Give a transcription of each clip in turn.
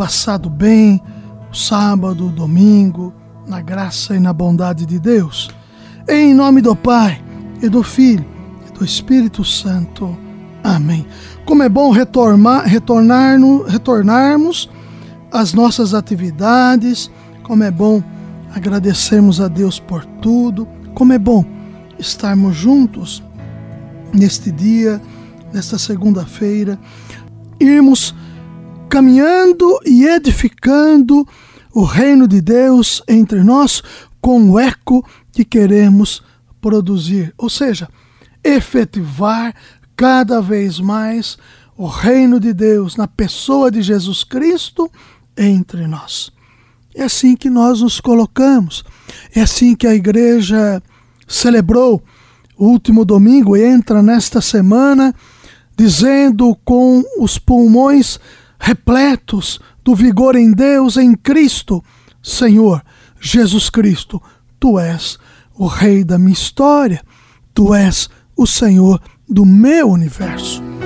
passado bem o sábado, o domingo, na graça e na bondade de Deus. Em nome do Pai e do Filho e do Espírito Santo. Amém. Como é bom retornar, retornar, retornarmos às nossas atividades, como é bom agradecermos a Deus por tudo, como é bom estarmos juntos neste dia, nesta segunda-feira, irmos caminhando e edificando o reino de Deus entre nós com o eco que queremos produzir, ou seja, efetivar cada vez mais o reino de Deus na pessoa de Jesus Cristo entre nós. É assim que nós nos colocamos, é assim que a igreja celebrou o último domingo e entra nesta semana dizendo com os pulmões repletos do vigor em Deus, em Cristo. Senhor Jesus Cristo, tu és o Rei da minha história, tu és o Senhor do meu universo.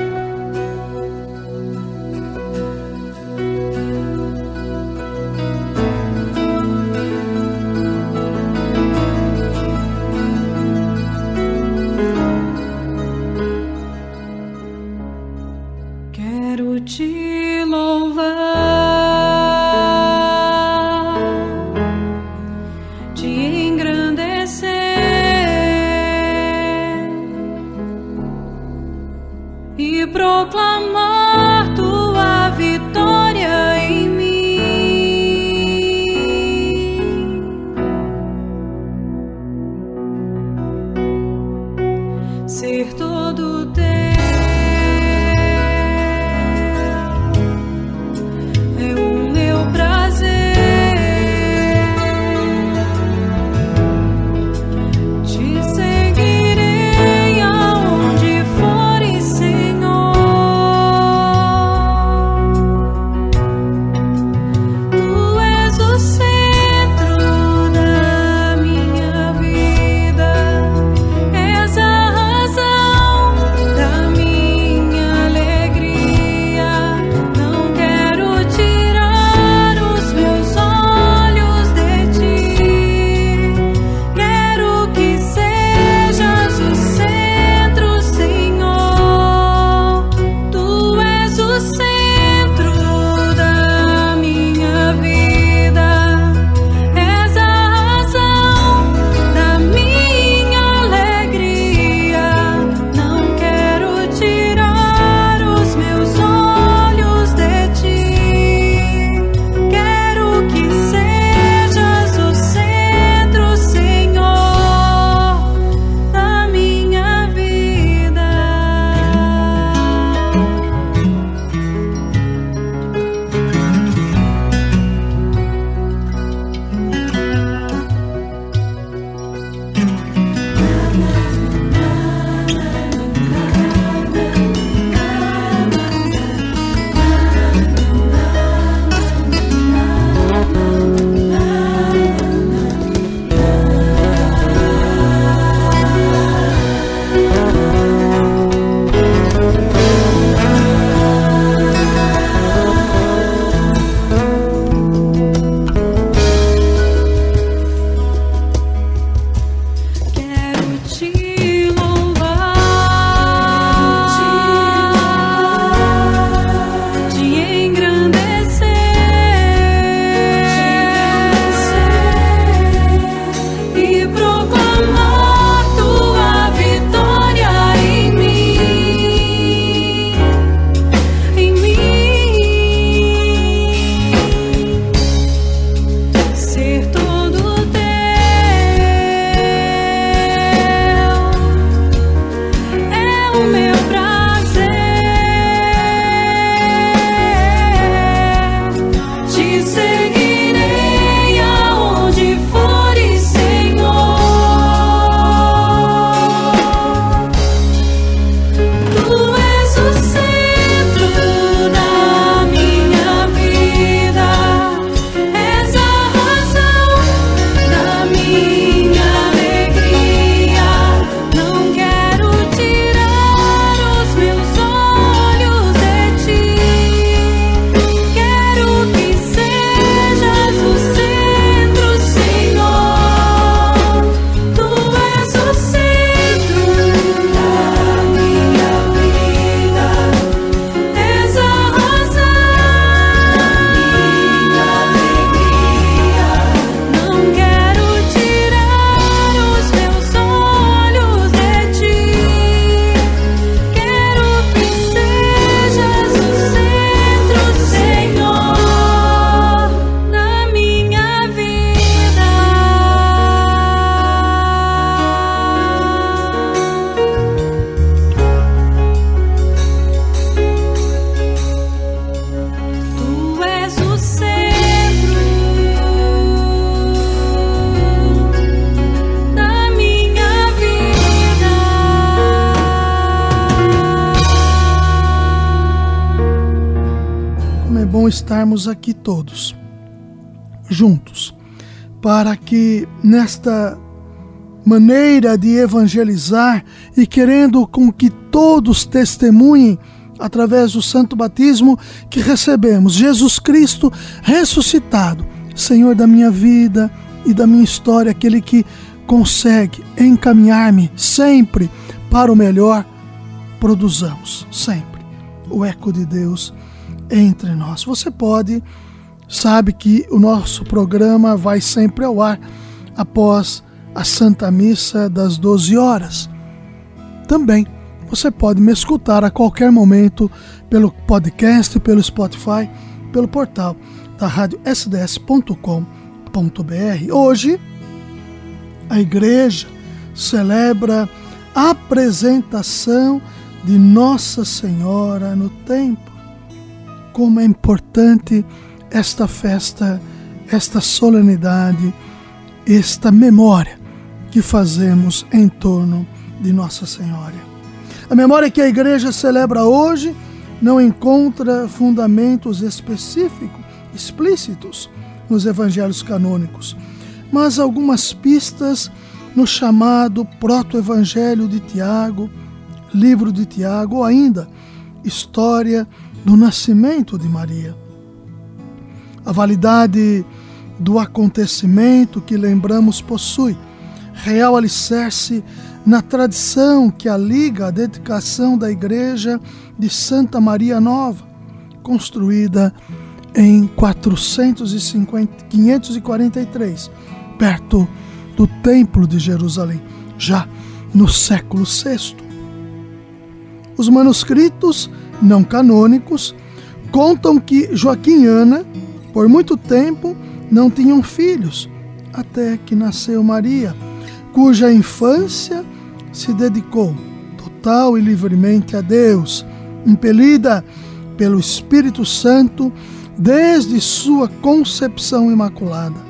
Bom estarmos aqui todos juntos para que nesta maneira de evangelizar e querendo com que todos testemunhem através do santo batismo que recebemos Jesus Cristo ressuscitado, Senhor da minha vida e da minha história, aquele que consegue encaminhar-me sempre para o melhor, produzamos sempre o eco de Deus entre nós. Você pode, sabe que o nosso programa vai sempre ao ar após a Santa Missa das 12 horas. Também você pode me escutar a qualquer momento pelo podcast, pelo Spotify, pelo portal da rádio sds.com.br. Hoje, a igreja celebra a apresentação de Nossa Senhora no templo. Como é importante esta festa, esta solenidade, esta memória que fazemos em torno de Nossa Senhora. A memória que a igreja celebra hoje não encontra fundamentos específicos, explícitos nos evangelhos canônicos, mas algumas pistas no chamado Proto-Evangelho de Tiago, livro de Tiago, ou ainda História do Nascimento de Maria. A validade do acontecimento que lembramos possui real alicerce na tradição que a liga à dedicação da igreja de Santa Maria Nova, construída em 450, 543, perto do Templo de Jerusalém, já no século VI. Os manuscritos não canônicos contam que Joaquim e Ana, por muito tempo, não tinham filhos, até que nasceu Maria, cuja infância se dedicou total e livremente a Deus, impelida pelo Espírito Santo desde sua concepção imaculada.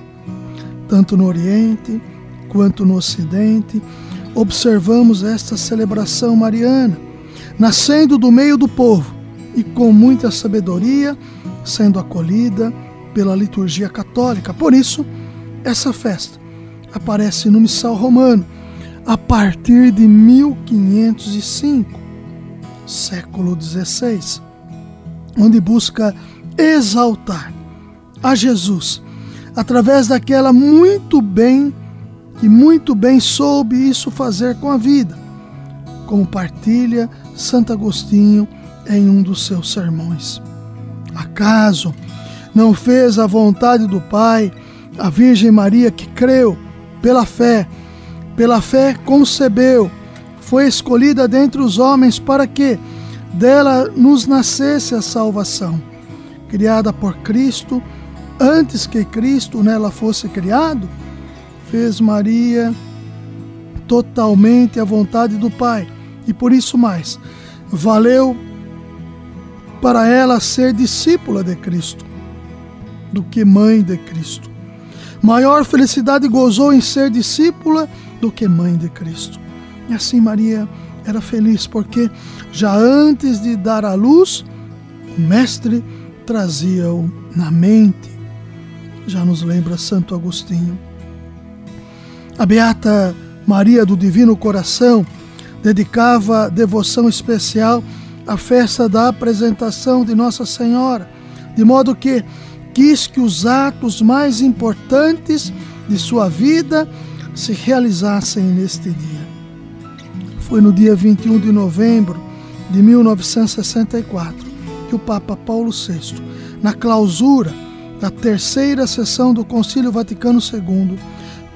Tanto no Oriente quanto no Ocidente, observamos esta celebração mariana, nascendo do meio do povo e com muita sabedoria, sendo acolhida pela liturgia católica. Por isso, essa festa aparece no Missal Romano a partir de 1505, século XVI, onde busca exaltar a Jesus através daquela muito bem que muito bem soube isso fazer com a vida, como partilha Santo Agostinho em um dos seus sermões. Acaso não fez a vontade do Pai a Virgem Maria que creu pela fé, pela fé concebeu, foi escolhida dentre os homens para que dela nos nascesse a salvação, criada por Cristo, antes que Cristo nela fosse criado, fez Maria totalmente a vontade do Pai e por isso mais valeu para ela ser discípula de Cristo do que mãe de Cristo. Maior felicidade gozou em ser discípula do que mãe de Cristo. E assim Maria era feliz porque já antes de dar à luz, o Mestre trazia-o na mente. Já nos lembra Santo Agostinho. A beata Maria do Divino Coração dedicava devoção especial a festa da apresentação de Nossa Senhora, de modo que quis que os atos mais importantes de sua vida se realizassem neste dia. Foi no dia 21 de novembro de 1964 que o Papa Paulo VI, na clausura da terceira sessão do Concílio Vaticano II,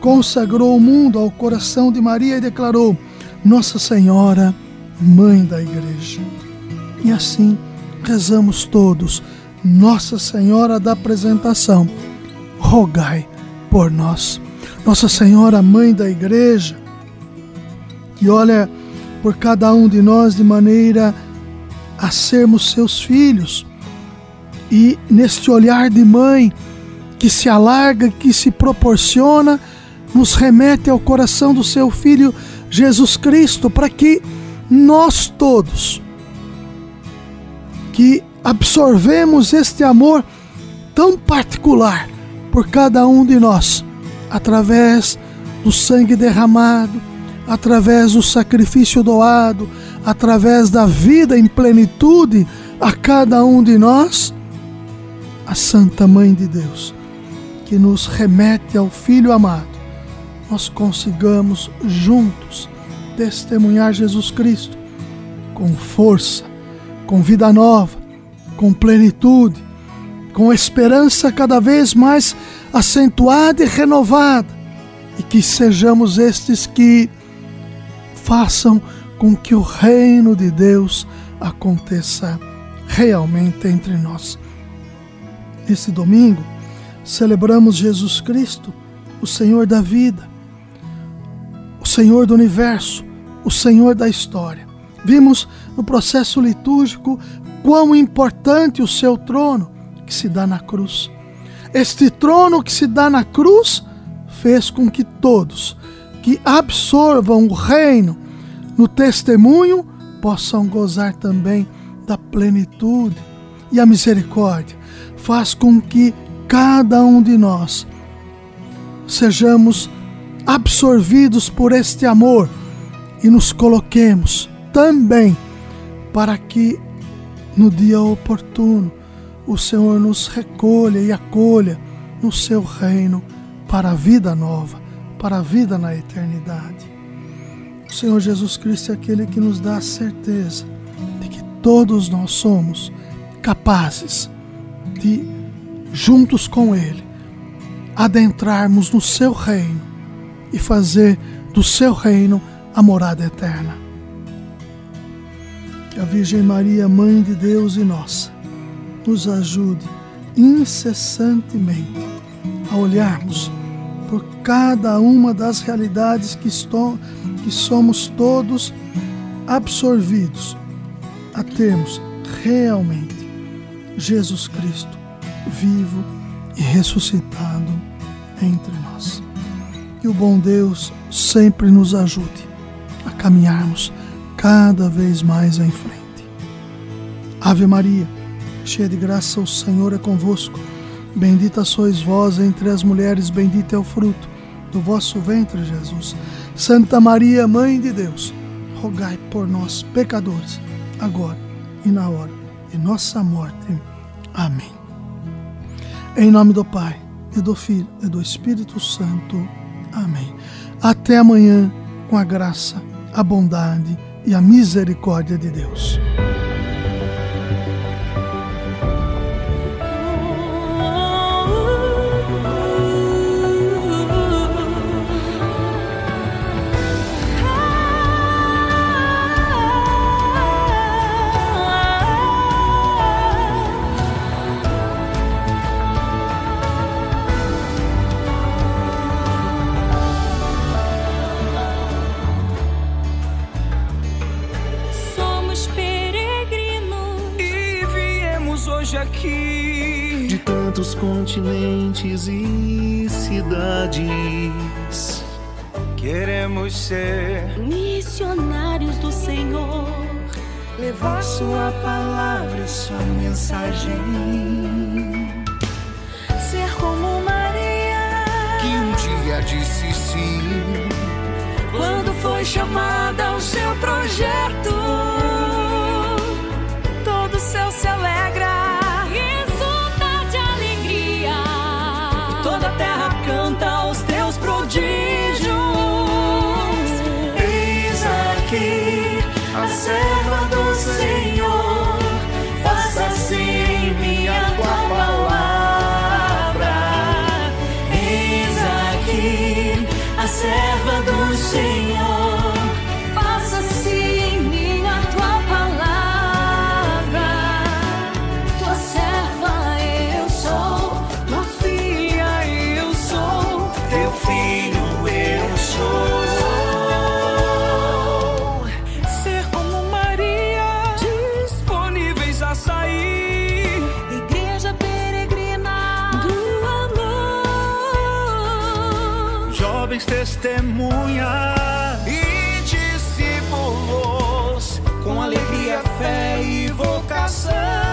consagrou o mundo ao coração de Maria e declarou: Nossa Senhora, Mãe da Igreja. E assim rezamos todos, Nossa Senhora da Apresentação, rogai por nós. Nossa Senhora, Mãe da Igreja, que olha por cada um de nós de maneira a sermos seus filhos. E neste olhar de mãe que se alarga, que se proporciona, nos remete ao coração do seu filho Jesus Cristo, para que nós todos que absorvemos este amor tão particular por cada um de nós, através do sangue derramado, através do sacrifício doado, através da vida em plenitude a cada um de nós, a Santa Mãe de Deus, que nos remete ao Filho amado, nós consigamos juntos testemunhar Jesus Cristo com força, com vida nova, com plenitude, com esperança cada vez mais acentuada e renovada, e que sejamos estes que façam com que o reino de Deus aconteça realmente entre nós. Esse domingo, celebramos Jesus Cristo, o Senhor da vida, Senhor do universo, o Senhor da história. Vimos no processo litúrgico quão importante o seu trono que se dá na cruz. Este trono que se dá na cruz fez com que todos que absorvam o reino no testemunho possam gozar também da plenitude e a misericórdia. Faz com que cada um de nós sejamos absorvidos por este amor e nos coloquemos também para que no dia oportuno o Senhor nos recolha e acolha no seu reino para a vida nova, para a vida na eternidade. O Senhor Jesus Cristo é aquele que nos dá a certeza de que todos nós somos capazes de, juntos com Ele, adentrarmos no seu reino e fazer do seu reino a morada eterna. Que a Virgem Maria, Mãe de Deus e nossa, nos ajude incessantemente a olharmos por cada uma das realidades que, estão, que somos todos absorvidos a termos realmente Jesus Cristo vivo e ressuscitado entre. Que o bom Deus sempre nos ajude a caminharmos cada vez mais em frente. Ave Maria, cheia de graça, o Senhor é convosco. Bendita sois vós entre as mulheres, bendito é o fruto do vosso ventre, Jesus. Santa Maria, Mãe de Deus, rogai por nós, pecadores, agora e na hora de nossa morte. Amém. Em nome do Pai, e do Filho e do Espírito Santo. Amém. Até amanhã, com a graça, a bondade e a misericórdia de Deus. Senhor, levar Sua palavra, Sua mensagem. Ser como Maria, que um dia disse sim, quando foi chamada ao seu projeto. Jovens testemunha e discípulos com alegria, fé e vocação.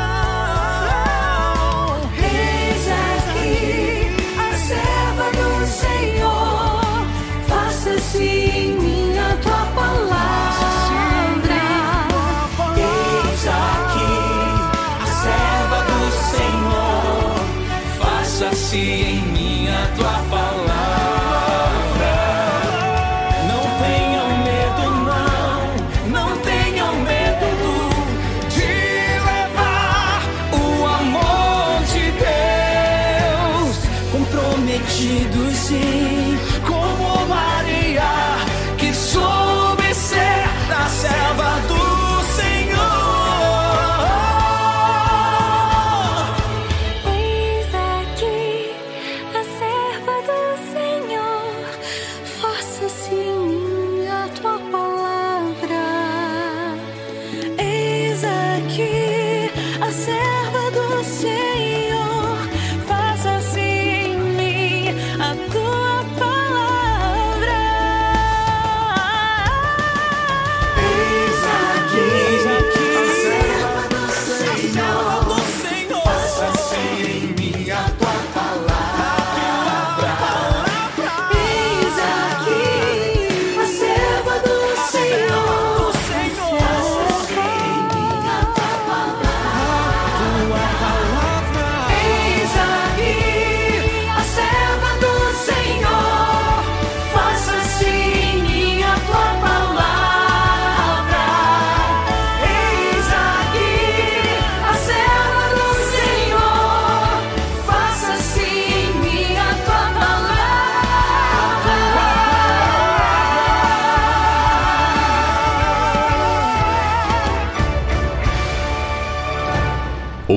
a serva do Senhor.